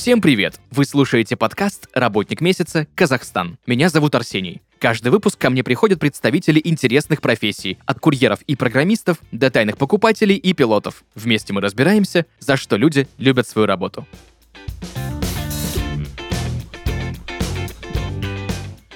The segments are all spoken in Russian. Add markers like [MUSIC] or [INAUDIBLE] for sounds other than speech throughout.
Всем привет! Вы слушаете подкаст «Работник месяца. Казахстан». Меня зовут Арсений. Каждый выпуск ко мне приходят представители интересных профессий, от курьеров и программистов до тайных покупателей и пилотов. Вместе мы разбираемся, за что люди любят свою работу.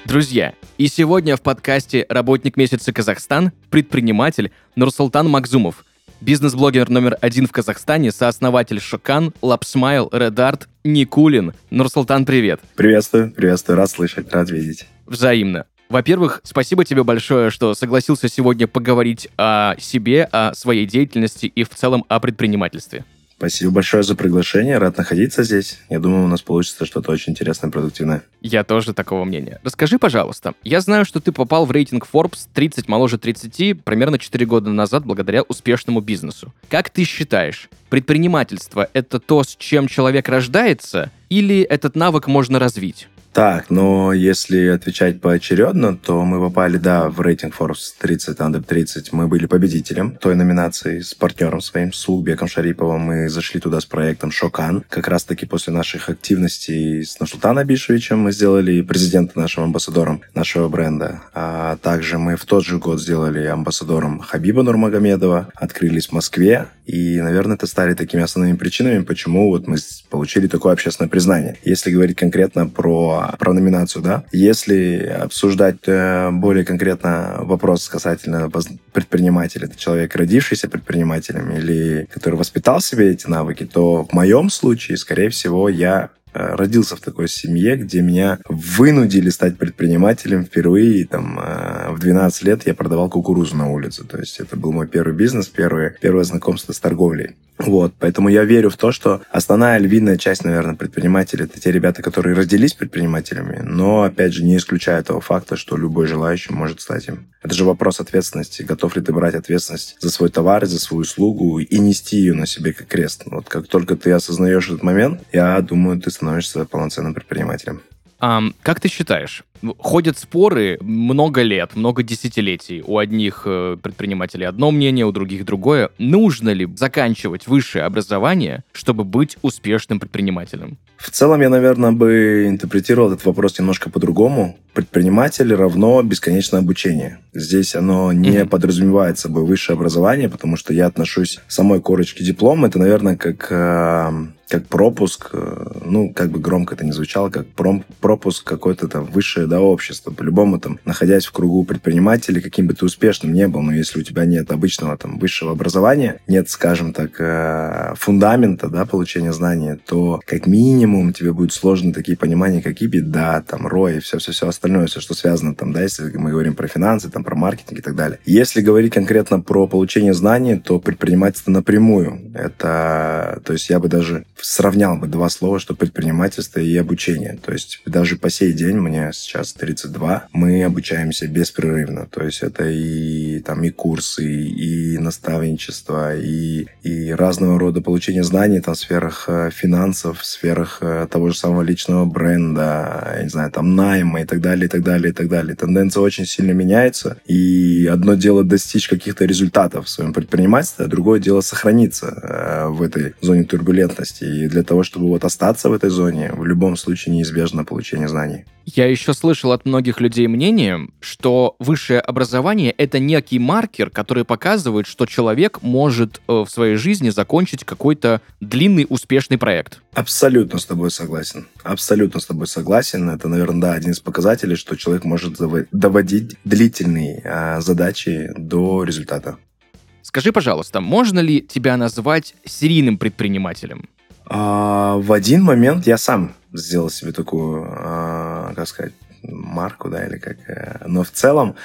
Друзья, и сегодня в подкасте «Работник месяца Казахстан» предприниматель Нурсултан Макзумов – Бизнес-блогер номер один в Казахстане, сооснователь Шокан, Лапсмайл, Редарт, Никулин. Нурсултан, привет. Приветствую, приветствую, рад слышать, рад видеть. Взаимно. Во-первых, спасибо тебе большое, что согласился сегодня поговорить о себе, о своей деятельности и в целом о предпринимательстве. Спасибо большое за приглашение. Рад находиться здесь. Я думаю, у нас получится что-то очень интересное, продуктивное. Я тоже такого мнения. Расскажи, пожалуйста, я знаю, что ты попал в рейтинг Forbes 30 моложе 30 примерно 4 года назад благодаря успешному бизнесу. Как ты считаешь, предпринимательство — это то, с чем человек рождается, или этот навык можно развить? Так, но если отвечать поочередно, то мы попали, да, в рейтинг Forbes 30, Under 30. Мы были победителем той номинации с партнером своим, с Улбеком Шариповым. Мы зашли туда с проектом Шокан. Как раз-таки после наших активностей с Нашлутаном Абишевичем мы сделали президента нашим амбассадором нашего бренда. А также мы в тот же год сделали амбассадором Хабиба Нурмагомедова, открылись в Москве. И, наверное, это стали такими основными причинами, почему вот мы получили такое общественное признание. Если говорить конкретно про про, номинацию, да. Если обсуждать э, более конкретно вопрос касательно предпринимателя, это человек, родившийся предпринимателем или который воспитал себе эти навыки, то в моем случае, скорее всего, я родился в такой семье, где меня вынудили стать предпринимателем впервые. Там, э, в 12 лет я продавал кукурузу на улице. То есть это был мой первый бизнес, первое, первое знакомство с торговлей. Вот, поэтому я верю в то, что основная львиная часть, наверное, предпринимателей это те ребята, которые родились предпринимателями, но, опять же, не исключая того факта, что любой желающий может стать им. Это же вопрос ответственности. Готов ли ты брать ответственность за свой товар, за свою услугу и нести ее на себе как крест? Вот как только ты осознаешь этот момент, я думаю, ты становишься полноценным предпринимателем. А, как ты считаешь, ходят споры много лет, много десятилетий. У одних э, предпринимателей одно мнение, у других другое. Нужно ли заканчивать высшее образование, чтобы быть успешным предпринимателем? В целом я, наверное, бы интерпретировал этот вопрос немножко по-другому. Предприниматель равно бесконечное обучение. Здесь оно не mm-hmm. подразумевает собой высшее образование, потому что я отношусь к самой корочке диплома. Это, наверное, как э, как пропуск, э, ну, как бы громко это не звучало, как пром, пропуск какой-то там высшее да, общество. По-любому там, находясь в кругу предпринимателей, каким бы ты успешным не был, но если у тебя нет обычного там высшего образования, нет, скажем так, э, фундамента, да, получения знаний, то как минимум тебе будет сложно такие понимания, как и беда, там, рой, все-все-все остальное, все, что связано там, да, если мы говорим про финансы, там, про маркетинг и так далее. Если говорить конкретно про получение знаний, то предпринимательство напрямую. Это, то есть я бы даже сравнял бы два слова, что предпринимательство и обучение. То есть даже по сей день, мне сейчас 32, мы обучаемся беспрерывно. То есть это и там и курсы, и наставничество, и, и разного рода получение знаний там, в сферах э, финансов, в сферах э, того же самого личного бренда, я не знаю, там найма и так далее, и так далее, и так далее. Тенденция очень сильно меняется, и одно дело достичь каких-то результатов в своем предпринимательстве, а другое дело сохраниться э, в этой зоне турбулентности и для того, чтобы вот остаться в этой зоне, в любом случае неизбежно получение знаний. Я еще слышал от многих людей мнение, что высшее образование — это некий маркер, который показывает, что человек может э, в своей жизни закончить какой-то длинный успешный проект. Абсолютно с тобой согласен. Абсолютно с тобой согласен. Это, наверное, да, один из показателей, что человек может доводить длительные а, задачи до результата. Скажи, пожалуйста, можно ли тебя назвать серийным предпринимателем? А, в один момент я сам сделал себе такую, а, как сказать, марку, да, или как. Э, но в целом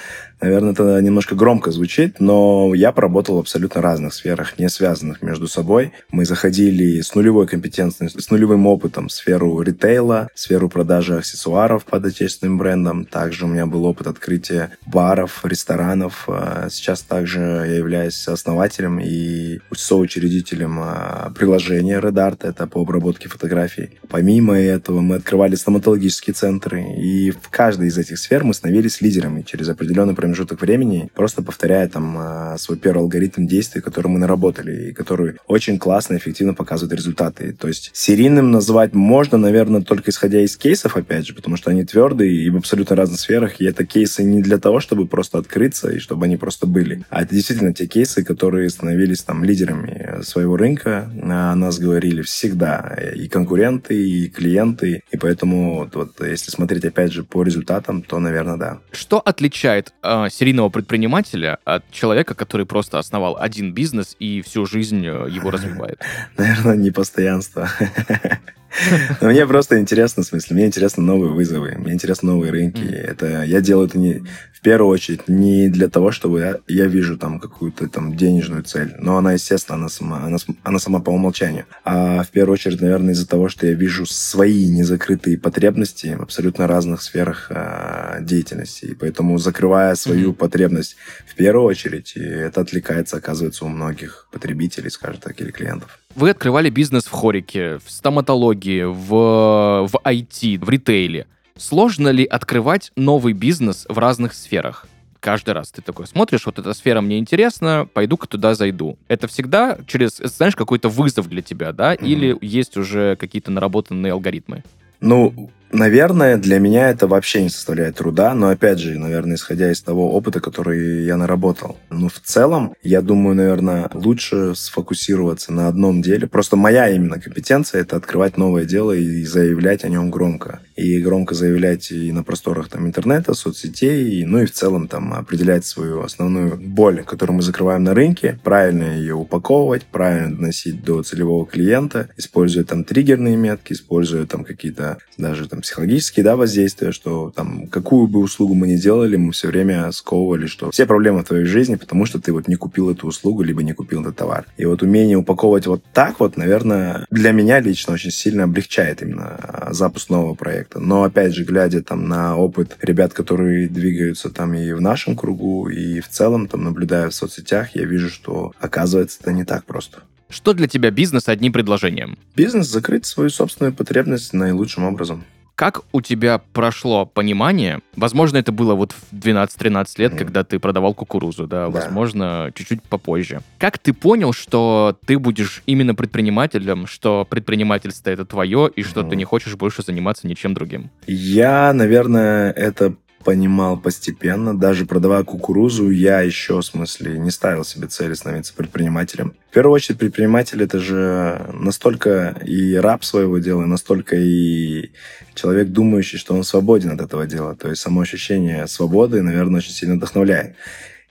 Наверное, это немножко громко звучит, но я поработал в абсолютно разных сферах, не связанных между собой. Мы заходили с нулевой компетенцией, с нулевым опытом в сферу ритейла, в сферу продажи аксессуаров под отечественным брендом. Также у меня был опыт открытия баров, ресторанов. А сейчас также я являюсь основателем и соучредителем а, приложения Red Art, это по обработке фотографий. Помимо этого мы открывали стоматологические центры, и в каждой из этих сфер мы становились лидерами через определенный промежуток промежуток времени, просто повторяя там а, свой первый алгоритм действий, который мы наработали, и который очень классно и эффективно показывает результаты. То есть серийным назвать можно, наверное, только исходя из кейсов, опять же, потому что они твердые и в абсолютно разных сферах, и это кейсы не для того, чтобы просто открыться и чтобы они просто были, а это действительно те кейсы, которые становились там лидерами своего рынка, о нас говорили всегда и конкуренты, и клиенты, и поэтому вот, если смотреть опять же по результатам, то, наверное, да. Что отличает э, серийного предпринимателя от человека, который просто основал один бизнес и всю жизнь э, его развивает? [LAUGHS] Наверное, непостоянство. [LAUGHS] [LAUGHS] Мне просто интересно, в смысле, мне интересны новые вызовы, мне интересны новые рынки. Это я делаю это не в первую очередь не для того, чтобы я, я вижу там какую-то там денежную цель, но она, естественно, она сама, она, она сама по умолчанию. А в первую очередь, наверное, из-за того, что я вижу свои незакрытые потребности в абсолютно разных сферах э, деятельности. И поэтому, закрывая свою mm-hmm. потребность в первую очередь, это отвлекается, оказывается, у многих потребителей, скажем так, или клиентов. Вы открывали бизнес в хорике, в стоматологии, в, в IT, в ритейле. Сложно ли открывать новый бизнес в разных сферах? Каждый раз ты такой смотришь, вот эта сфера мне интересна, пойду-ка туда зайду. Это всегда через, знаешь, какой-то вызов для тебя, да? Mm-hmm. Или есть уже какие-то наработанные алгоритмы? Ну, Наверное, для меня это вообще не составляет труда, но опять же, наверное, исходя из того опыта, который я наработал. Но в целом, я думаю, наверное, лучше сфокусироваться на одном деле. Просто моя именно компетенция — это открывать новое дело и заявлять о нем громко. И громко заявлять и на просторах там, интернета, соцсетей, ну и в целом там определять свою основную боль, которую мы закрываем на рынке, правильно ее упаковывать, правильно доносить до целевого клиента, используя там триггерные метки, используя там какие-то даже там психологические, да, воздействия, что там какую бы услугу мы ни делали, мы все время сковывали, что все проблемы в твоей жизни, потому что ты вот не купил эту услугу, либо не купил этот товар. И вот умение упаковывать вот так вот, наверное, для меня лично очень сильно облегчает именно а, запуск нового проекта. Но опять же, глядя там на опыт ребят, которые двигаются там и в нашем кругу, и в целом там наблюдая в соцсетях, я вижу, что оказывается это не так просто. Что для тебя бизнес одним предложением? Бизнес закрыть свою собственную потребность наилучшим образом. Как у тебя прошло понимание? Возможно, это было вот в 12-13 лет, mm. когда ты продавал кукурузу, да, да, возможно, чуть-чуть попозже. Как ты понял, что ты будешь именно предпринимателем, что предпринимательство это твое, и что mm. ты не хочешь больше заниматься ничем другим? Я, наверное, это понимал постепенно. Даже продавая кукурузу, я еще, в смысле, не ставил себе цели становиться предпринимателем. В первую очередь, предприниматель — это же настолько и раб своего дела, настолько и человек, думающий, что он свободен от этого дела. То есть само ощущение свободы, наверное, очень сильно вдохновляет.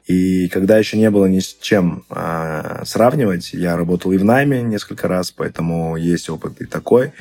И когда еще не было ни с чем а, сравнивать, я работал и в найме несколько раз, поэтому есть опыт и такой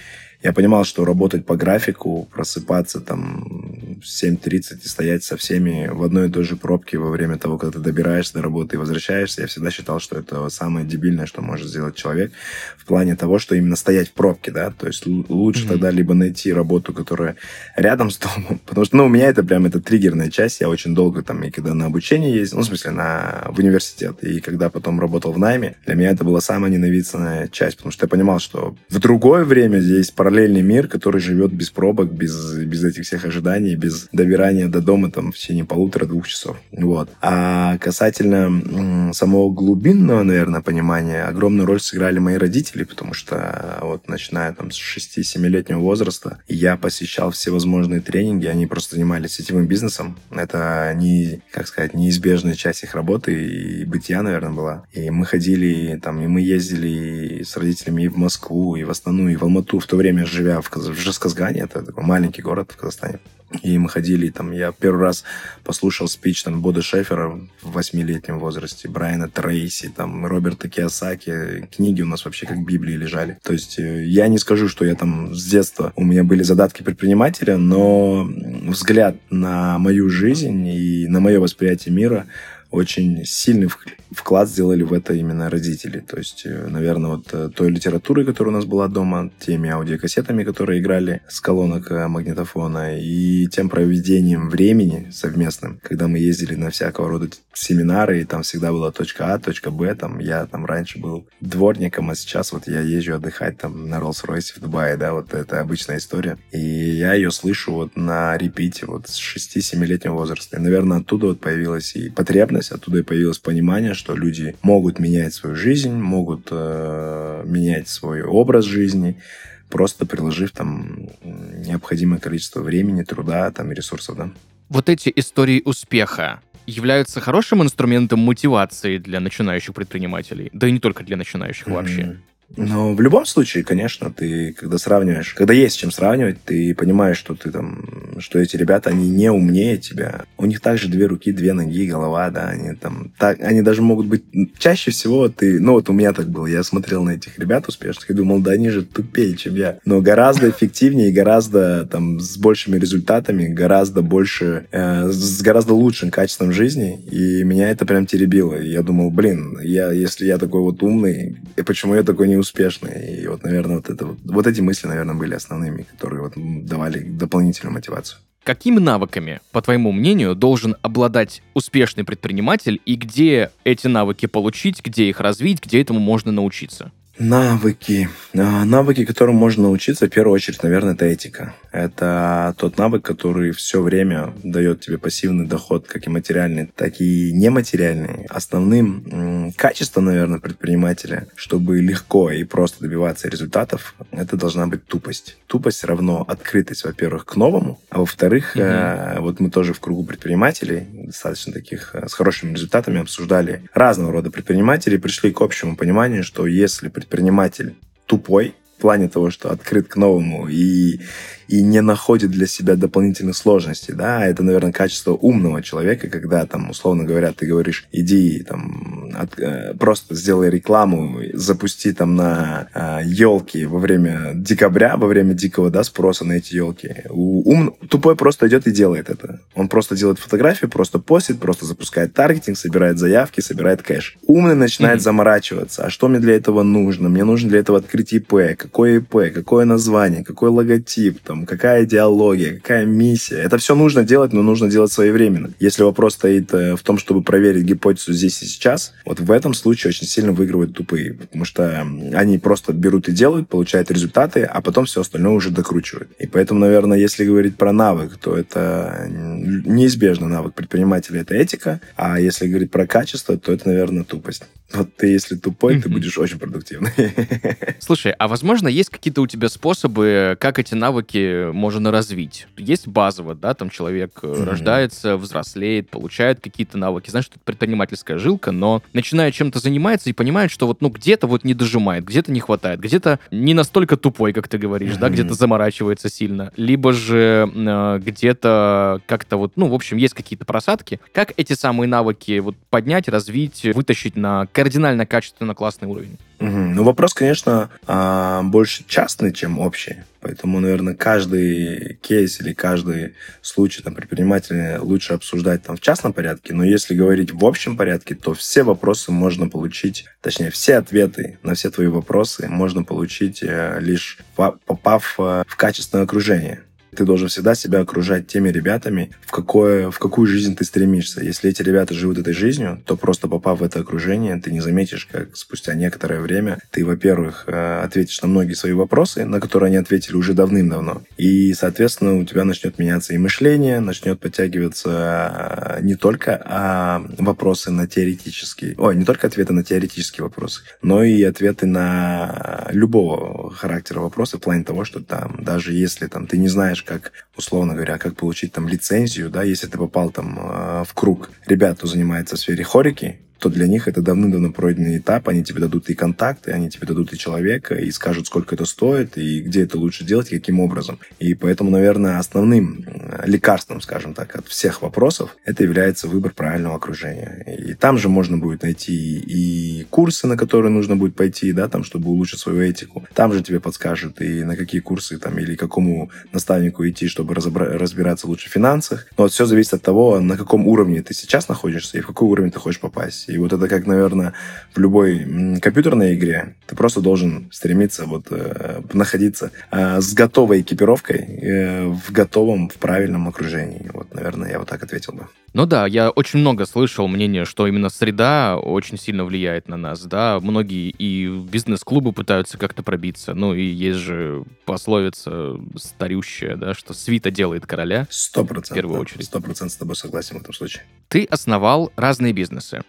я понимал, что работать по графику, просыпаться там в 7.30 и стоять со всеми в одной и той же пробке во время того, когда ты добираешься до работы и возвращаешься, я всегда считал, что это самое дебильное, что может сделать человек в плане того, что именно стоять в пробке, да, то есть лучше mm-hmm. тогда либо найти работу, которая рядом с домом, [LAUGHS] потому что, ну, у меня это прям, это триггерная часть, я очень долго там, и когда на обучение ездил, ну, в смысле, на, в университет, и когда потом работал в найме, для меня это была самая ненавистная часть, потому что я понимал, что в другое время здесь параллельный мир, который живет без пробок, без, без этих всех ожиданий, без добирания до дома там в течение полутора-двух часов. Вот. А касательно самого глубинного, наверное, понимания, огромную роль сыграли мои родители, потому что вот начиная там с 6-7-летнего возраста я посещал всевозможные тренинги, они просто занимались сетевым бизнесом. Это не, как сказать, неизбежная часть их работы и бытия, наверное, была. И мы ходили там, и мы ездили с родителями и в Москву, и в Астану, и в Алмату. В то время живя в, в Жесказгане, это такой маленький город в Казахстане. И мы ходили, там, я первый раз послушал спич там Бода Шефера в восьмилетнем возрасте, Брайана Трейси, там, Роберта Киосаки. Книги у нас вообще как Библии лежали. То есть э, я не скажу, что я там с детства, у меня были задатки предпринимателя, но взгляд на мою жизнь и на мое восприятие мира очень сильный вклад сделали в это именно родители. То есть, э, наверное, вот э, той литературой, которая у нас была дома, теми аудиокассетами, которые играли с колонок э, магнитофона, и тем проведением времени совместным, когда мы ездили на всякого рода семинары, и там всегда была точка А, точка Б, там я там раньше был дворником, а сейчас вот я езжу отдыхать там на Роллс-Ройсе в Дубае, да, вот это обычная история. И я ее слышу вот на репите вот с 6-7-летнего возраста. И, наверное, оттуда вот появилась и потребность, оттуда и появилось понимание, что люди могут менять свою жизнь, могут э, менять свой образ жизни, просто приложив там необходимое количество времени, труда там, и ресурсов. Да. Вот эти истории успеха, являются хорошим инструментом мотивации для начинающих предпринимателей, да и не только для начинающих mm-hmm. вообще. Но в любом случае, конечно, ты когда сравниваешь, когда есть с чем сравнивать, ты понимаешь, что ты там, что эти ребята, они не умнее тебя. У них также две руки, две ноги, голова, да, они там, так, они даже могут быть, чаще всего ты, ну вот у меня так было, я смотрел на этих ребят успешных и думал, да они же тупее, чем я. Но гораздо эффективнее, гораздо там с большими результатами, гораздо больше, э, с гораздо лучшим качеством жизни, и меня это прям теребило. Я думал, блин, я, если я такой вот умный, и почему я такой не успешные. И вот, наверное, вот, это, вот эти мысли, наверное, были основными, которые вот давали дополнительную мотивацию. Какими навыками, по твоему мнению, должен обладать успешный предприниматель и где эти навыки получить, где их развить, где этому можно научиться? Навыки. А, навыки, которым можно научиться, в первую очередь, наверное, это этика. Это тот навык, который все время дает тебе пассивный доход, как и материальный, так и нематериальный. Основным качеством, наверное, предпринимателя, чтобы легко и просто добиваться результатов, это должна быть тупость. Тупость равно открытость, во-первых, к новому, а во-вторых, mm-hmm. вот мы тоже в кругу предпринимателей, достаточно таких э, с хорошими результатами, обсуждали разного рода предпринимателей, пришли к общему пониманию, что если предприниматель тупой, в плане того, что открыт к новому и и не находит для себя дополнительных сложностей, да, это, наверное, качество умного человека, когда, там, условно говоря, ты говоришь, иди, там, от, э, просто сделай рекламу, запусти там на э, елки во время декабря, во время дикого, да, спроса на эти елки. Ум, тупой просто идет и делает это. Он просто делает фотографии, просто постит, просто запускает таргетинг, собирает заявки, собирает кэш. Умный начинает mm-hmm. заморачиваться. А что мне для этого нужно? Мне нужно для этого открыть ИП. Какое ИП? Какое название? Какой логотип? Там, там, какая идеология, какая миссия. Это все нужно делать, но нужно делать своевременно. Если вопрос стоит э, в том, чтобы проверить гипотезу здесь и сейчас, вот в этом случае очень сильно выигрывают тупые, потому что они просто берут и делают, получают результаты, а потом все остальное уже докручивают. И поэтому, наверное, если говорить про навык, то это неизбежно навык предпринимателя — это этика, а если говорить про качество, то это, наверное, тупость. Вот ты, если тупой, ты будешь очень продуктивный. [LAUGHS] Слушай, а возможно, есть какие-то у тебя способы, как эти навыки можно развить. Есть базово, да, там человек mm-hmm. рождается, взрослеет, получает какие-то навыки. Знаешь, это предпринимательская жилка, но начинает чем-то заниматься и понимает, что вот, ну, где-то вот не дожимает, где-то не хватает, где-то не настолько тупой, как ты говоришь, mm-hmm. да, где-то заморачивается сильно, либо же э, где-то как-то вот, ну, в общем, есть какие-то просадки. Как эти самые навыки вот поднять, развить, вытащить на кардинально качественно классный уровень? Угу. Ну, вопрос, конечно, а, больше частный, чем общий. Поэтому, наверное, каждый кейс или каждый случай там, предпринимателя лучше обсуждать там, в частном порядке. Но если говорить в общем порядке, то все вопросы можно получить, точнее, все ответы на все твои вопросы можно получить э, лишь попав э, в качественное окружение ты должен всегда себя окружать теми ребятами, в, какое, в какую жизнь ты стремишься. Если эти ребята живут этой жизнью, то просто попав в это окружение, ты не заметишь, как спустя некоторое время ты, во-первых, э, ответишь на многие свои вопросы, на которые они ответили уже давным-давно. И, соответственно, у тебя начнет меняться и мышление, начнет подтягиваться э, не только а вопросы на теоретические, ой, не только ответы на теоретические вопросы, но и ответы на любого характера вопросы в плане того, что там, даже если там ты не знаешь, как, условно говоря, как получить там лицензию, да, если ты попал там э, в круг ребят, кто занимается в сфере хорики, то для них это давным-давно пройденный этап. Они тебе дадут и контакты, они тебе дадут и человека, и скажут, сколько это стоит, и где это лучше делать, каким образом. И поэтому, наверное, основным лекарством, скажем так, от всех вопросов, это является выбор правильного окружения. И там же можно будет найти и курсы, на которые нужно будет пойти, да, там, чтобы улучшить свою этику. Там же тебе подскажут и на какие курсы там или какому наставнику идти, чтобы разобра- разбираться лучше в финансах. Но вот все зависит от того, на каком уровне ты сейчас находишься и в какой уровень ты хочешь попасть. И вот это как, наверное, в любой компьютерной игре. Ты просто должен стремиться вот э, находиться э, с готовой экипировкой э, в готовом, в правильном окружении. Вот, наверное, я вот так ответил бы. Ну да, я очень много слышал мнение, что именно среда очень сильно влияет на нас, да. Многие и бизнес-клубы пытаются как-то пробиться. Ну и есть же пословица старющая, да, что свита делает короля. Сто процентов. В первую очередь. Сто процентов с тобой согласен в этом случае. Ты основал разные бизнесы.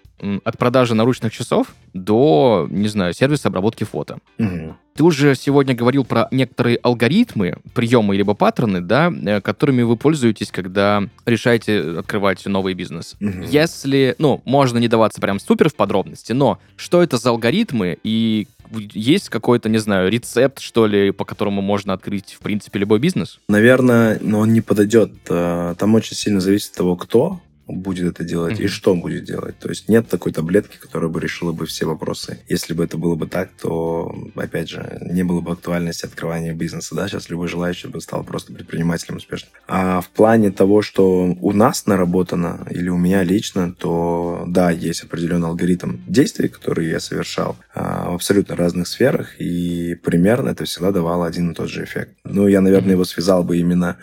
От продажи наручных часов до, не знаю, сервиса обработки фото. Угу. Ты уже сегодня говорил про некоторые алгоритмы, приемы либо паттерны, да, э, которыми вы пользуетесь, когда решаете открывать новый бизнес. Угу. Если, ну, можно не даваться прям супер в подробности, но что это за алгоритмы и есть какой-то, не знаю, рецепт, что ли, по которому можно открыть, в принципе, любой бизнес? Наверное, но он не подойдет. Э, там очень сильно зависит от того, кто будет это делать mm-hmm. и что будет делать. То есть нет такой таблетки, которая бы решила бы все вопросы. Если бы это было бы так, то, опять же, не было бы актуальности открывания бизнеса. Да? Сейчас любой желающий бы стал просто предпринимателем успешным. А в плане того, что у нас наработано или у меня лично, то да, есть определенный алгоритм действий, которые я совершал а, в абсолютно разных сферах, и примерно это всегда давало один и тот же эффект. Ну, я, наверное, mm-hmm. его связал бы именно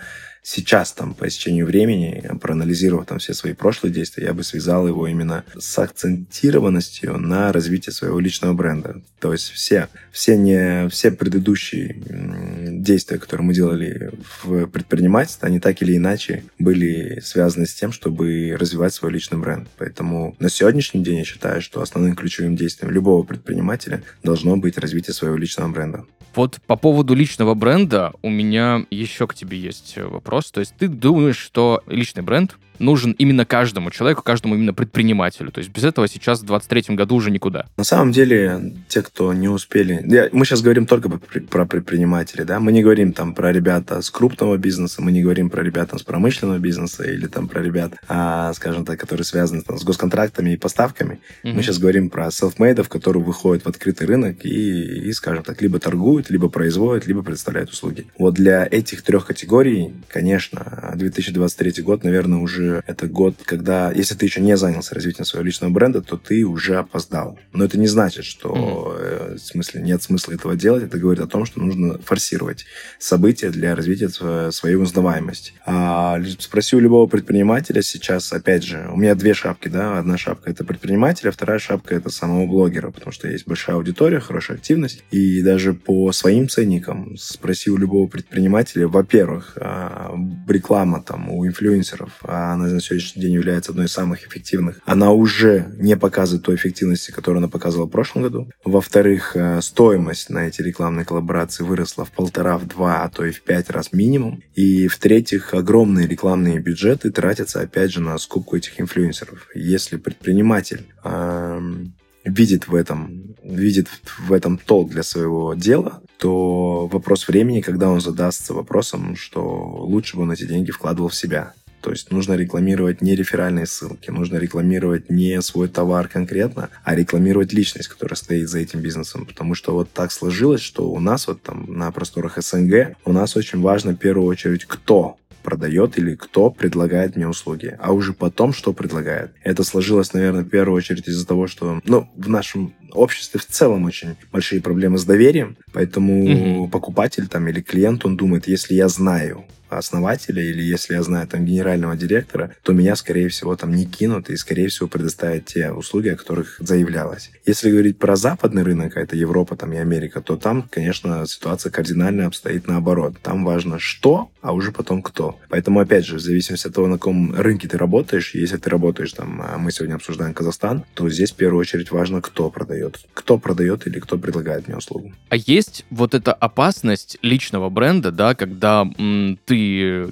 сейчас, там, по истечению времени, проанализировав там все свои прошлые действия, я бы связал его именно с акцентированностью на развитие своего личного бренда. То есть все, все, не, все предыдущие действия, которые мы делали в предпринимательстве, они так или иначе были связаны с тем, чтобы развивать свой личный бренд. Поэтому на сегодняшний день я считаю, что основным ключевым действием любого предпринимателя должно быть развитие своего личного бренда. Вот по поводу личного бренда у меня еще к тебе есть вопрос. То есть ты думаешь, что личный бренд нужен именно каждому человеку, каждому именно предпринимателю. То есть без этого сейчас в 23 году уже никуда. На самом деле, те, кто не успели... Я, мы сейчас говорим только про предпринимателей, да? Мы не говорим там про ребята с крупного бизнеса, мы не говорим про ребята с промышленного бизнеса или там про ребят, а, скажем так, которые связаны там, с госконтрактами и поставками. Mm-hmm. Мы сейчас говорим про селфмейдов, которые выходят в открытый рынок и, и, скажем так, либо торгуют, либо производят, либо предоставляют услуги. Вот для этих трех категорий, конечно, 2023 год, наверное, уже уже это год, когда, если ты еще не занялся развитием своего личного бренда, то ты уже опоздал. Но это не значит, что mm-hmm. в смысле нет смысла этого делать. Это говорит о том, что нужно форсировать события для развития своей узнаваемости. А, спроси у любого предпринимателя сейчас, опять же, у меня две шапки, да, одна шапка это предпринимателя, вторая шапка это самого блогера, потому что есть большая аудитория, хорошая активность. И даже по своим ценникам спроси у любого предпринимателя, во-первых, а, реклама там у инфлюенсеров, а она на сегодняшний день является одной из самых эффективных, она уже не показывает той эффективности, которую она показывала в прошлом году. Во-вторых, э, стоимость на эти рекламные коллаборации выросла в полтора, в два, а то и в пять раз минимум. И в-третьих, огромные рекламные бюджеты тратятся, опять же, на скупку этих инфлюенсеров. Если предприниматель эм, видит в этом, видит в этом толк для своего дела, то вопрос времени, когда он задастся вопросом, что лучше бы он эти деньги вкладывал в себя. То есть нужно рекламировать не реферальные ссылки, нужно рекламировать не свой товар конкретно, а рекламировать личность, которая стоит за этим бизнесом. Потому что вот так сложилось, что у нас вот там на просторах СНГ у нас очень важно в первую очередь кто продает или кто предлагает мне услуги, а уже потом, что предлагает. Это сложилось, наверное, в первую очередь из-за того, что ну, в нашем обществе в целом очень большие проблемы с доверием, поэтому угу. покупатель там или клиент, он думает, если я знаю, основателя или если я знаю там генерального директора, то меня, скорее всего, там не кинут и, скорее всего, предоставят те услуги, о которых заявлялось. Если говорить про западный рынок, а это Европа там и Америка, то там, конечно, ситуация кардинально обстоит наоборот. Там важно что, а уже потом кто. Поэтому, опять же, в зависимости от того, на каком рынке ты работаешь, если ты работаешь там, а мы сегодня обсуждаем Казахстан, то здесь в первую очередь важно, кто продает. Кто продает или кто предлагает мне услугу. А есть вот эта опасность личного бренда, да, когда м, ты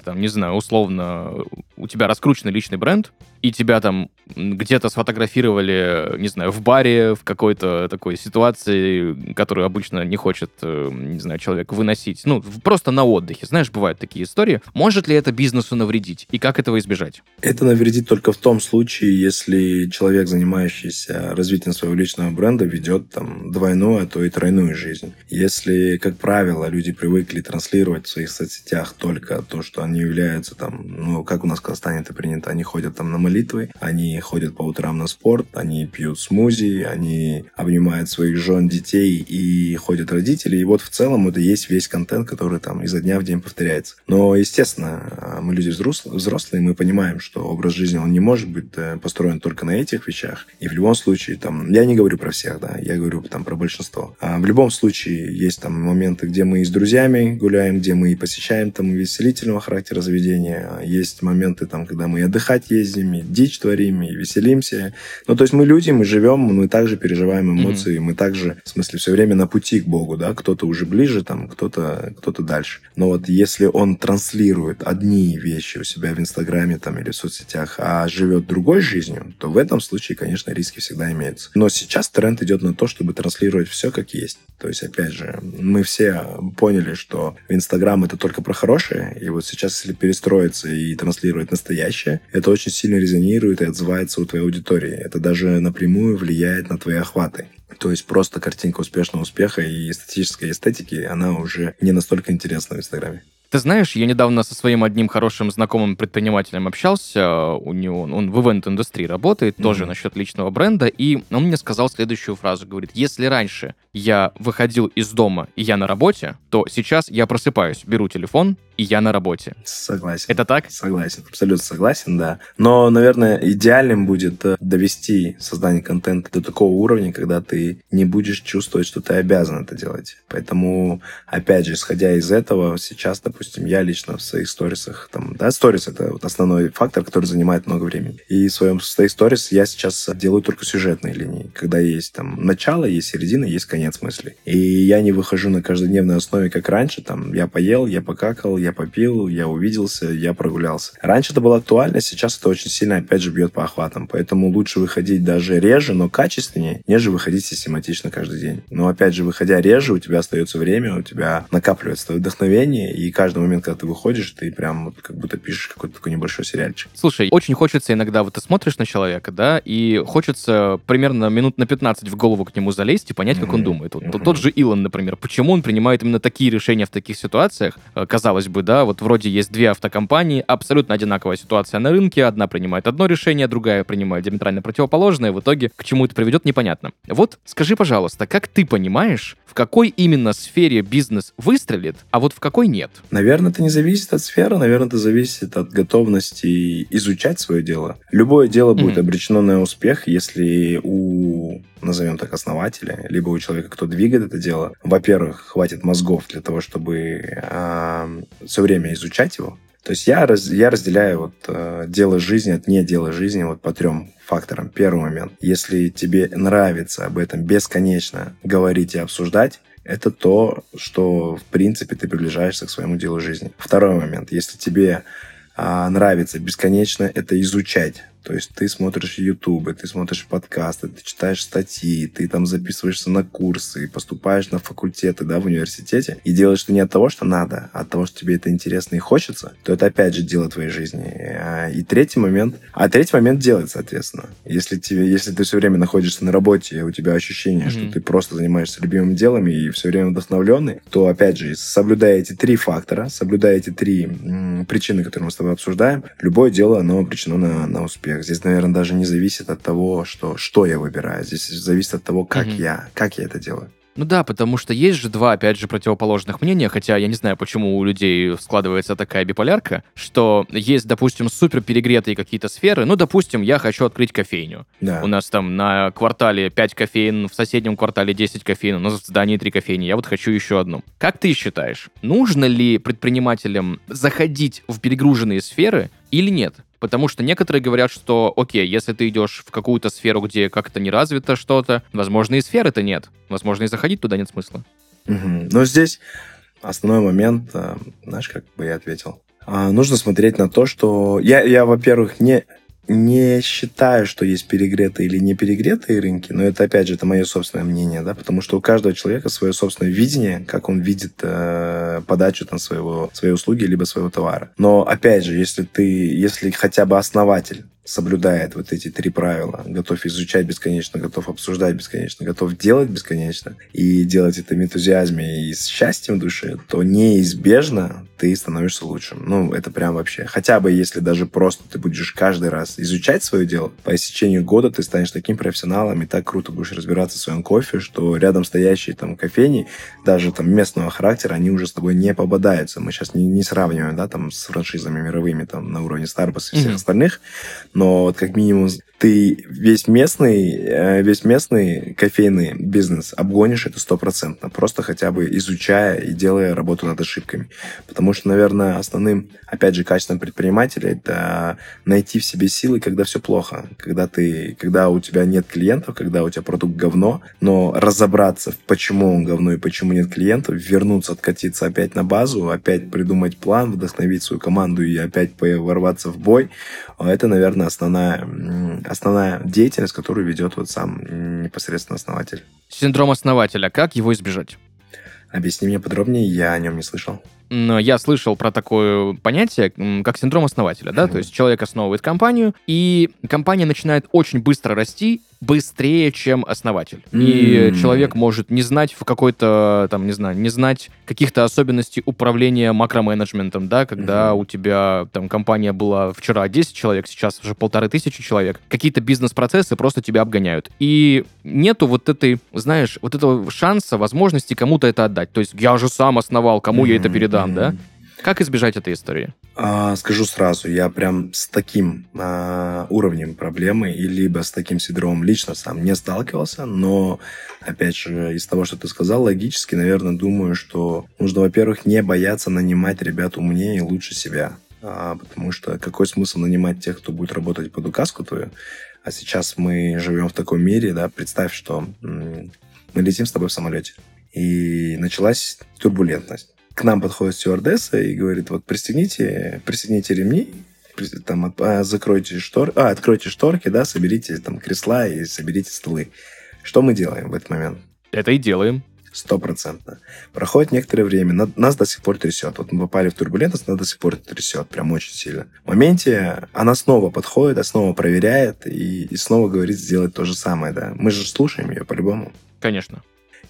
там, не знаю, условно у тебя раскрученный личный бренд, и тебя там где-то сфотографировали, не знаю, в баре, в какой-то такой ситуации, которую обычно не хочет, э, не знаю, человек выносить. Ну, просто на отдыхе. Знаешь, бывают такие истории. Может ли это бизнесу навредить? И как этого избежать? Это навредит только в том случае, если человек, занимающийся развитием своего личного бренда, ведет там двойную, а то и тройную жизнь. Если, как правило, люди привыкли транслировать в своих соцсетях только то, что они являются там, ну, как у нас в Казахстане это принято, они ходят там на молитвы, они ходят по утрам на спорт, они пьют смузи, они обнимают своих жен, детей и ходят родители. И вот в целом это есть весь контент, который там изо дня в день повторяется. Но, естественно, мы люди взрослые, мы понимаем, что образ жизни, он не может быть э, построен только на этих вещах. И в любом случае, там, я не говорю про всех, да, я говорю там про большинство. А в любом случае есть там моменты, где мы и с друзьями гуляем, где мы и посещаем там веселительного характера заведения. Есть моменты там, когда мы и отдыхать ездим, и дичь творим, и веселимся. Ну, то есть мы люди, мы живем, мы также переживаем эмоции, mm-hmm. мы также, в смысле, все время на пути к Богу, да, кто-то уже ближе, там, кто-то кто дальше. Но вот если он транслирует одни вещи у себя в Инстаграме там или в соцсетях, а живет другой жизнью, то в этом случае, конечно, риски всегда имеются. Но сейчас тренд идет на то, чтобы транслировать все как есть. То есть, опять же, мы все поняли, что Инстаграм это только про хорошее, и вот сейчас, если перестроиться и транслировать настоящее, это очень сильно резонирует и отзывается у твоей аудитории. Это даже напрямую влияет на твои охваты. То есть просто картинка успешного успеха и эстетической эстетики, она уже не настолько интересна в Инстаграме. Ты знаешь, я недавно со своим одним хорошим знакомым предпринимателем общался, у него он в ивент-индустрии работает, mm-hmm. тоже насчет личного бренда, и он мне сказал следующую фразу, говорит, если раньше я выходил из дома и я на работе, то сейчас я просыпаюсь, беру телефон, и я на работе. Согласен. Это так? Согласен, абсолютно согласен, да. Но, наверное, идеальным будет э, довести создание контента до такого уровня, когда ты не будешь чувствовать, что ты обязан это делать. Поэтому, опять же, исходя из этого, сейчас, допустим, я лично в своих сторисах, там, да, сторис — это вот основной фактор, который занимает много времени. И в своем сторис я сейчас делаю только сюжетные линии, когда есть там начало, есть середина, есть конец мысли. И я не выхожу на каждодневной основе, как раньше, там, я поел, я покакал, я попил, я увиделся, я прогулялся. Раньше это было актуально, сейчас это очень сильно, опять же, бьет по охватам. Поэтому лучше выходить даже реже, но качественнее, нежели выходить систематично каждый день. Но, опять же, выходя реже, у тебя остается время, у тебя накапливается твое вдохновение, и каждый момент, когда ты выходишь, ты прям вот как будто пишешь какой-то такой небольшой сериальчик. Слушай, очень хочется иногда, вот ты смотришь на человека, да, и хочется примерно минут на 15 в голову к нему залезть и понять, как mm-hmm. он думает. Вот, mm-hmm. Тот же Илон, например, почему он принимает именно такие решения в таких ситуациях, э, казалось бы, да, вот вроде есть две автокомпании, абсолютно одинаковая ситуация на рынке, одна принимает одно решение, другая принимает диаметрально противоположное, в итоге к чему это приведет, непонятно. Вот скажи, пожалуйста, как ты понимаешь, в какой именно сфере бизнес выстрелит, а вот в какой нет? Наверное, это не зависит от сферы, наверное, это зависит от готовности изучать свое дело. Любое дело будет mm-hmm. обречено на успех, если у назовем так, основателя, либо у человека, кто двигает это дело, во-первых, хватит мозгов для того, чтобы э, все время изучать его. То есть я, раз, я разделяю вот, э, дело жизни от не дела жизни вот по трем факторам. Первый момент. Если тебе нравится об этом бесконечно говорить и обсуждать, это то, что, в принципе, ты приближаешься к своему делу жизни. Второй момент. Если тебе а, нравится бесконечно это изучать, то есть ты смотришь YouTube, ты смотришь подкасты, ты читаешь статьи, ты там записываешься на курсы, поступаешь на факультеты да, в университете и делаешь это не от того, что надо, а от того, что тебе это интересно и хочется, то это опять же дело твоей жизни. А, и третий момент, а третий момент делать, соответственно. Если, тебе, если ты все время находишься на работе, у тебя ощущение, mm-hmm. что ты просто занимаешься любимыми делами и все время вдохновленный, то опять же, соблюдая эти три фактора, соблюдая эти три м, причины, которые мы с тобой обсуждаем, любое дело, оно обречено на, на успех успех. Здесь, наверное, даже не зависит от того, что, что я выбираю. Здесь зависит от того, как mm-hmm. я, как я это делаю. Ну да, потому что есть же два, опять же, противоположных мнения, хотя я не знаю, почему у людей складывается такая биполярка, что есть, допустим, супер перегретые какие-то сферы, ну, допустим, я хочу открыть кофейню. Да. У нас там на квартале 5 кофеин, в соседнем квартале 10 кофеин, у нас в здании 3 кофейни, я вот хочу еще одну. Как ты считаешь, нужно ли предпринимателям заходить в перегруженные сферы или нет? Потому что некоторые говорят, что, окей, если ты идешь в какую-то сферу, где как-то не развито что-то, возможно, и сферы-то нет. Возможно, и заходить туда нет смысла. Угу. Но здесь основной момент, э, знаешь, как бы я ответил, А, нужно смотреть на то, что... Я, я во-первых, не не считаю, что есть перегретые или не перегретые рынки, но это, опять же, это мое собственное мнение, да, потому что у каждого человека свое собственное видение, как он видит э, подачу там, своего, своей услуги либо своего товара. Но, опять же, если ты, если хотя бы основатель соблюдает вот эти три правила, готов изучать бесконечно, готов обсуждать бесконечно, готов делать бесконечно и делать это в энтузиазме и с счастьем в душе, то неизбежно ты становишься лучшим. Ну, это прям вообще. Хотя бы если даже просто ты будешь каждый раз изучать свое дело, по истечению года ты станешь таким профессионалом и так круто будешь разбираться в своем кофе, что рядом стоящие там кофейни, даже там местного характера, они уже с тобой не попадаются. Мы сейчас не, не сравниваем, да, там с франшизами мировыми, там на уровне Starbucks и всех mm-hmm. остальных, но вот как минимум ты весь местный, э, весь местный кофейный бизнес обгонишь это стопроцентно, просто хотя бы изучая и делая работу над ошибками. Потому что, наверное, основным, опять же, качеством предпринимателя это найти в себе силы, когда все плохо, когда ты, когда у тебя нет клиентов, когда у тебя продукт говно, но разобраться, почему он говно и почему нет клиентов, вернуться, откатиться опять на базу, опять придумать план, вдохновить свою команду и опять ворваться в бой, это, наверное, основная основная деятельность, которую ведет вот сам непосредственно основатель. Синдром основателя. Как его избежать? Объясни мне подробнее, я о нем не слышал. Я слышал про такое понятие, как синдром основателя, да, mm-hmm. то есть человек основывает компанию, и компания начинает очень быстро расти, быстрее, чем основатель. Mm-hmm. И человек может не знать в какой-то, там, не знаю, не знать каких-то особенностей управления макроменеджментом, да, когда mm-hmm. у тебя там компания была вчера 10 человек, сейчас уже полторы тысячи человек. Какие-то бизнес-процессы просто тебя обгоняют. И нету вот этой, знаешь, вот этого шанса, возможности кому-то это отдать. То есть я же сам основал, кому mm-hmm. я это передам, mm-hmm. да? Как избежать этой истории? А, скажу сразу, я прям с таким а, уровнем проблемы и либо с таким синдромом лично сам не сталкивался, но, опять же, из того, что ты сказал, логически, наверное, думаю, что нужно, во-первых, не бояться нанимать ребят умнее и лучше себя. А, потому что какой смысл нанимать тех, кто будет работать под указку твою? А сейчас мы живем в таком мире, да, представь, что м- мы летим с тобой в самолете. И началась турбулентность к нам подходит стюардесса и говорит, вот пристегните, пристегните ремни, там, а, закройте штор, а, откройте шторки, да, соберите там кресла и соберите столы. Что мы делаем в этот момент? Это и делаем. Стопроцентно. Проходит некоторое время, нас до сих пор трясет. Вот мы попали в турбулентность, нас до сих пор трясет, прям очень сильно. В моменте она снова подходит, снова проверяет и, и снова говорит сделать то же самое, да. Мы же слушаем ее по-любому. Конечно.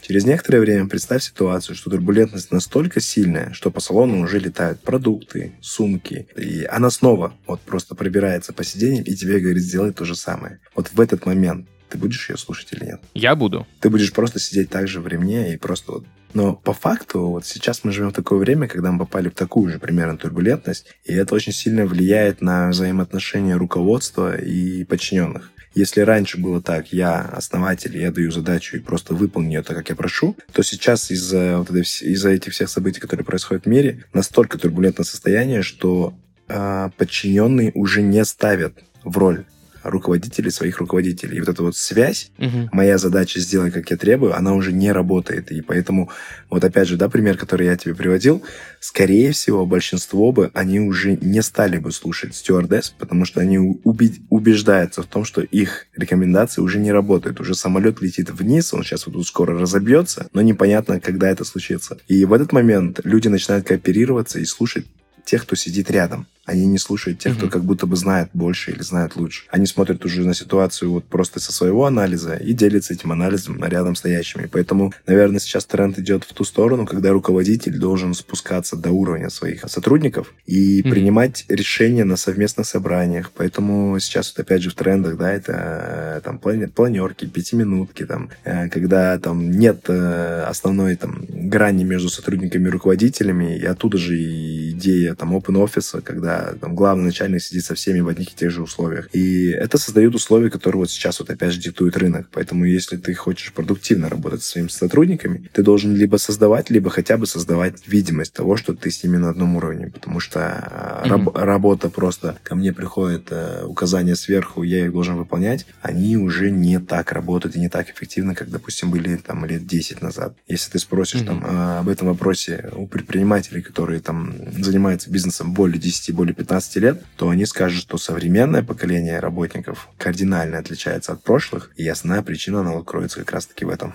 Через некоторое время представь ситуацию, что турбулентность настолько сильная, что по салону уже летают продукты, сумки, и она снова вот просто пробирается по сиденьям и тебе говорит, сделай то же самое. Вот в этот момент ты будешь ее слушать или нет? Я буду. Ты будешь просто сидеть так же в ремне и просто вот но по факту, вот сейчас мы живем в такое время, когда мы попали в такую же примерно турбулентность, и это очень сильно влияет на взаимоотношения руководства и подчиненных. Если раньше было так, я основатель, я даю задачу и просто выполню это, как я прошу, то сейчас из-за вот из-за этих всех событий, которые происходят в мире, настолько турбулентное состояние, что э, подчиненные уже не ставят в роль руководителей своих руководителей. И вот эта вот связь, угу. моя задача сделать, как я требую, она уже не работает. И поэтому, вот опять же, да, пример, который я тебе приводил, скорее всего, большинство бы, они уже не стали бы слушать стюардесс, потому что они убеждаются в том, что их рекомендации уже не работают. Уже самолет летит вниз, он сейчас вот тут скоро разобьется, но непонятно, когда это случится. И в этот момент люди начинают кооперироваться и слушать тех, кто сидит рядом. Они не слушают тех, mm-hmm. кто как будто бы знает больше или знает лучше. Они смотрят уже на ситуацию вот просто со своего анализа и делятся этим анализом на рядом стоящими. Поэтому, наверное, сейчас тренд идет в ту сторону, когда руководитель должен спускаться до уровня своих сотрудников и mm-hmm. принимать решения на совместных собраниях. Поэтому сейчас вот опять же в трендах, да, это э, там планерки, пятиминутки, там, э, когда там нет э, основной там грани между сотрудниками и руководителями, и оттуда же идея там open офиса, когда когда там главный начальник сидит со всеми в одних и тех же условиях. И это создает условия, которые вот сейчас вот опять же диктует рынок. Поэтому если ты хочешь продуктивно работать со своими сотрудниками, ты должен либо создавать, либо хотя бы создавать видимость того, что ты с ними на одном уровне. Потому что mm-hmm. раб- работа просто ко мне приходит э, указания сверху, я их должен выполнять, они уже не так работают и не так эффективно, как, допустим, были там лет 10 назад. Если ты спросишь mm-hmm. там об этом вопросе у предпринимателей, которые там занимаются бизнесом более 10, более 15 лет, то они скажут, что современное поколение работников кардинально отличается от прошлых, и основная причина, она кроется как раз-таки в этом.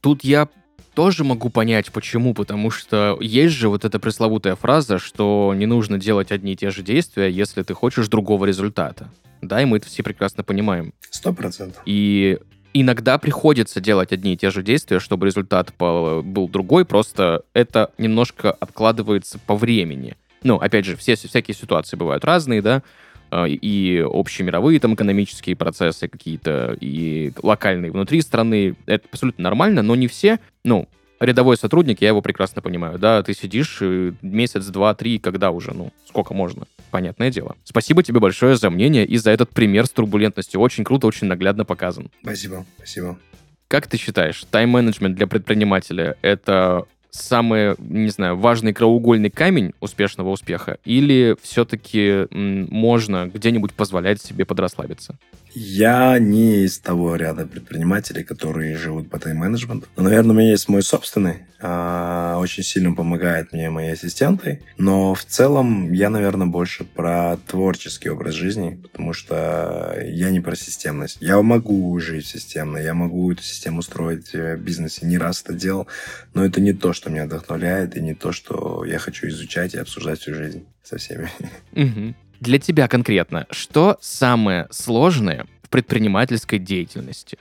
Тут я тоже могу понять, почему, потому что есть же вот эта пресловутая фраза, что не нужно делать одни и те же действия, если ты хочешь другого результата. Да, и мы это все прекрасно понимаем. Сто процентов. И иногда приходится делать одни и те же действия, чтобы результат был другой, просто это немножко откладывается по времени. Ну, опять же, все всякие ситуации бывают разные, да, а, и общемировые там экономические процессы какие-то, и локальные внутри страны. Это абсолютно нормально, но не все, ну, рядовой сотрудник, я его прекрасно понимаю, да, ты сидишь э, месяц, два, три, когда уже, ну, сколько можно, понятное дело. Спасибо тебе большое за мнение и за этот пример с турбулентностью. Очень круто, очень наглядно показан. Спасибо, спасибо. Как ты считаешь, тайм-менеджмент для предпринимателя — это самый, не знаю, важный краеугольный камень успешного успеха? Или все-таки можно где-нибудь позволять себе подрасслабиться? Я не из того ряда предпринимателей, которые живут по тайм-менеджменту. Но, наверное, у меня есть мой собственный. А, очень сильно помогает мне мои ассистенты. Но в целом я, наверное, больше про творческий образ жизни, потому что я не про системность. Я могу жить системно, я могу эту систему строить в бизнесе. Не раз это делал, но это не то, что меня вдохновляет, и не то, что я хочу изучать и обсуждать всю жизнь со всеми. Угу. Для тебя конкретно, что самое сложное в предпринимательской деятельности?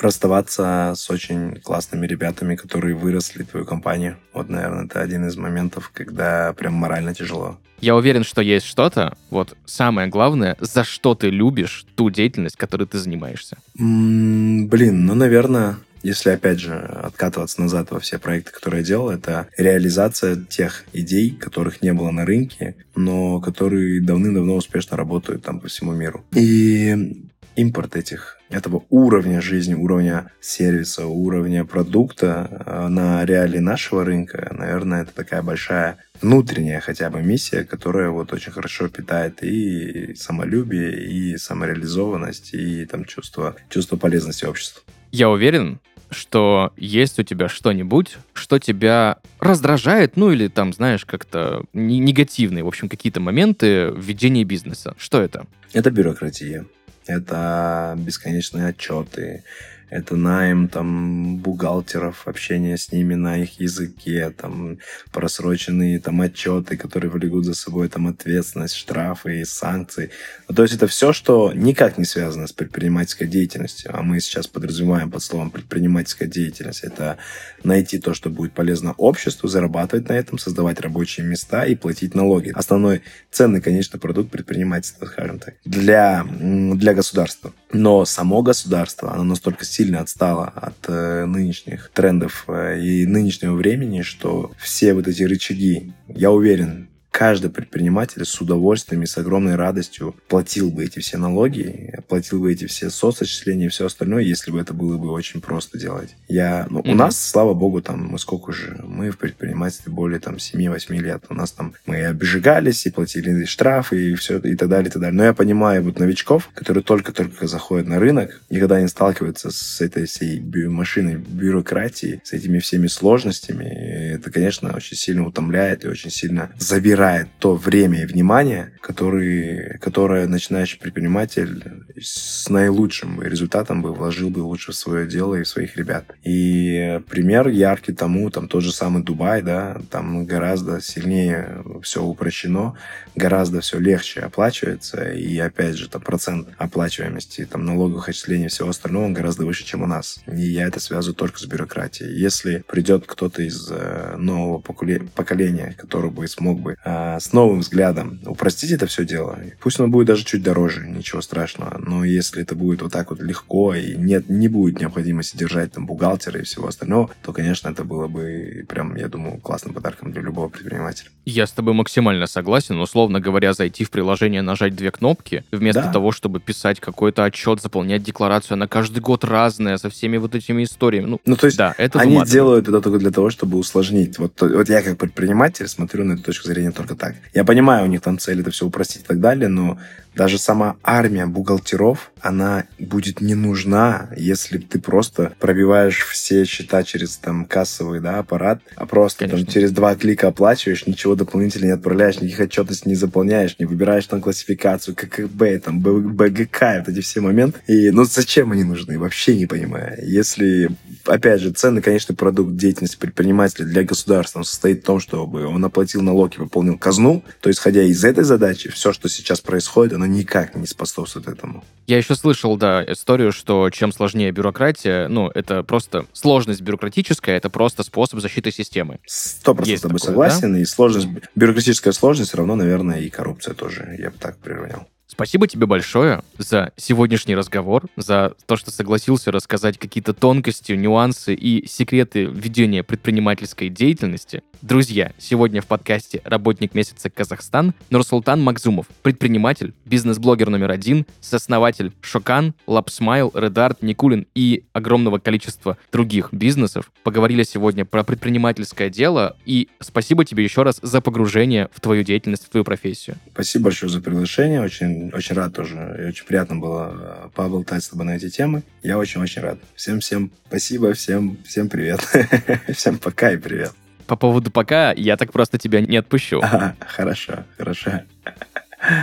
расставаться с очень классными ребятами, которые выросли твою компанию. Вот, наверное, это один из моментов, когда прям морально тяжело. Я уверен, что есть что-то, вот самое главное, за что ты любишь ту деятельность, которой ты занимаешься. М-м, блин, ну, наверное, если, опять же, откатываться назад во все проекты, которые я делал, это реализация тех идей, которых не было на рынке, но которые давным-давно успешно работают там по всему миру. И импорт этих, этого уровня жизни, уровня сервиса, уровня продукта э, на реалии нашего рынка, наверное, это такая большая внутренняя хотя бы миссия, которая вот очень хорошо питает и самолюбие, и самореализованность, и там чувство, чувство полезности обществу. Я уверен, что есть у тебя что-нибудь, что тебя раздражает, ну или там, знаешь, как-то негативные, в общем, какие-то моменты в ведении бизнеса. Что это? Это бюрократия. Это бесконечные отчеты, это найм там бухгалтеров, общение с ними на их языке, там просроченные там отчеты, которые влекут за собой там ответственность, штрафы и санкции. Ну, то есть это все, что никак не связано с предпринимательской деятельностью, а мы сейчас подразумеваем под словом предпринимательская деятельность. Это найти то, что будет полезно обществу, зарабатывать на этом, создавать рабочие места и платить налоги. Основной ценный, конечно, продукт предпринимательства, скажем так, для, для государства. Но само государство, оно настолько сильно отстала от э, нынешних трендов э, и нынешнего времени, что все вот эти рычаги, я уверен, каждый предприниматель с удовольствием и с огромной радостью платил бы эти все налоги, платил бы эти все соцочисления и все остальное, если бы это было бы очень просто делать. Я, ну, mm-hmm. У нас, слава богу, там, мы сколько же, мы в предпринимательстве более там 7-8 лет. У нас там мы обжигались и платили штрафы и все, и так далее, и так далее. Но я понимаю вот новичков, которые только-только заходят на рынок, никогда не сталкиваются с этой всей машиной бюрократии, с этими всеми сложностями. И это, конечно, очень сильно утомляет и очень сильно забирает забирает то время и внимание, которые, которое начинающий предприниматель с наилучшим результатом бы вложил бы лучше в свое дело и в своих ребят. И пример яркий тому, там тот же самый Дубай, да, там гораздо сильнее все упрощено, гораздо все легче оплачивается, и опять же, там процент оплачиваемости, там налоговых отчислений всего остального гораздо выше, чем у нас. И я это связываю только с бюрократией. Если придет кто-то из э, нового поколения, который бы смог бы с новым взглядом упростить это все дело. Пусть оно будет даже чуть дороже, ничего страшного. Но если это будет вот так вот легко и нет, не будет необходимости держать там бухгалтера и всего остального, то, конечно, это было бы прям, я думаю, классным подарком для любого предпринимателя. Я с тобой максимально согласен. Условно говоря, зайти в приложение, нажать две кнопки, вместо да. того, чтобы писать какой-то отчет, заполнять декларацию, она каждый год разная, со всеми вот этими историями. Ну, ну то есть да, это они делают это только для того, чтобы усложнить. Вот, вот я как предприниматель смотрю на эту точку зрения только так. Я понимаю, у них там цель это все упростить и так далее, но даже сама армия бухгалтеров, она будет не нужна, если ты просто пробиваешь все счета через там кассовый да, аппарат, а просто там, через два клика оплачиваешь, ничего дополнительно не отправляешь, никаких отчетностей не заполняешь, не выбираешь там классификацию, ККБ, там, БГК, вот эти все моменты. И ну зачем они нужны? Вообще не понимаю. Если, опять же, ценный, конечно, продукт деятельности предпринимателя для государства состоит в том, чтобы он оплатил налоги, выполнил казну, то исходя из этой задачи, все, что сейчас происходит, оно никак не способствует этому. Я еще слышал, да, историю, что чем сложнее бюрократия, ну, это просто сложность бюрократическая, это просто способ защиты системы. Сто процентов тобой согласен, да? и сложность, бюрократическая сложность равно, наверное, и коррупция тоже, я бы так приравнял. Спасибо тебе большое за сегодняшний разговор, за то, что согласился рассказать какие-то тонкости, нюансы и секреты ведения предпринимательской деятельности. Друзья, сегодня в подкасте «Работник месяца Казахстан» Нурсултан Макзумов, предприниматель, бизнес-блогер номер один, сооснователь Шокан, Лапсмайл, Редарт, Никулин и огромного количества других бизнесов. Поговорили сегодня про предпринимательское дело, и спасибо тебе еще раз за погружение в твою деятельность, в твою профессию. Спасибо большое за приглашение, очень, очень рад тоже, и очень приятно было э, поболтать с тобой на эти темы. Я очень-очень рад. Всем-всем спасибо, всем, всем привет. [LAUGHS] Всем пока и привет по поводу пока, я так просто тебя не отпущу. [LAUGHS] Хорошо, хорошо.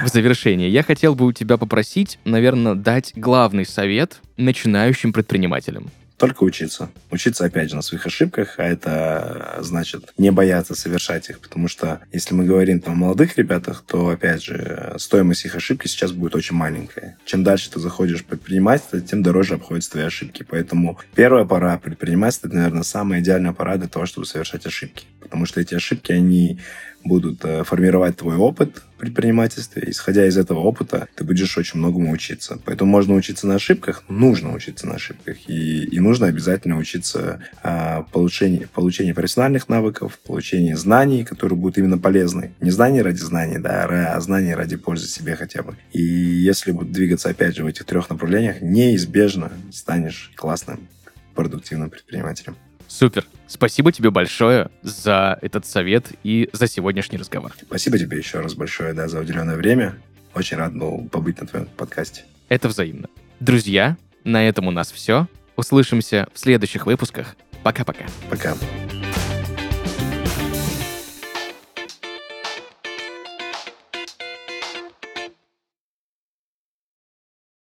В завершение, я хотел бы у тебя попросить, наверное, дать главный совет начинающим предпринимателям. Только учиться. Учиться, опять же, на своих ошибках, а это значит не бояться совершать их, потому что если мы говорим там, о молодых ребятах, то, опять же, стоимость их ошибки сейчас будет очень маленькая. Чем дальше ты заходишь в предпринимательство, тем дороже обходятся твои ошибки. Поэтому первая пора предпринимательства, это, наверное, самая идеальная пора для того, чтобы совершать ошибки. Потому что эти ошибки, они будут э, формировать твой опыт в предпринимательстве. Исходя из этого опыта, ты будешь очень многому учиться. Поэтому можно учиться на ошибках, нужно учиться на ошибках. И, и нужно обязательно учиться а, получению, получению профессиональных навыков, получению знаний, которые будут именно полезны. Не знания ради знаний, да, а знания ради пользы себе хотя бы. И если двигаться, опять же, в этих трех направлениях, неизбежно станешь классным, продуктивным предпринимателем. Супер. Спасибо тебе большое за этот совет и за сегодняшний разговор. Спасибо тебе еще раз большое да, за уделенное время. Очень рад был побыть на твоем подкасте. Это взаимно. Друзья, на этом у нас все. Услышимся в следующих выпусках. Пока-пока. Пока. -пока. Пока.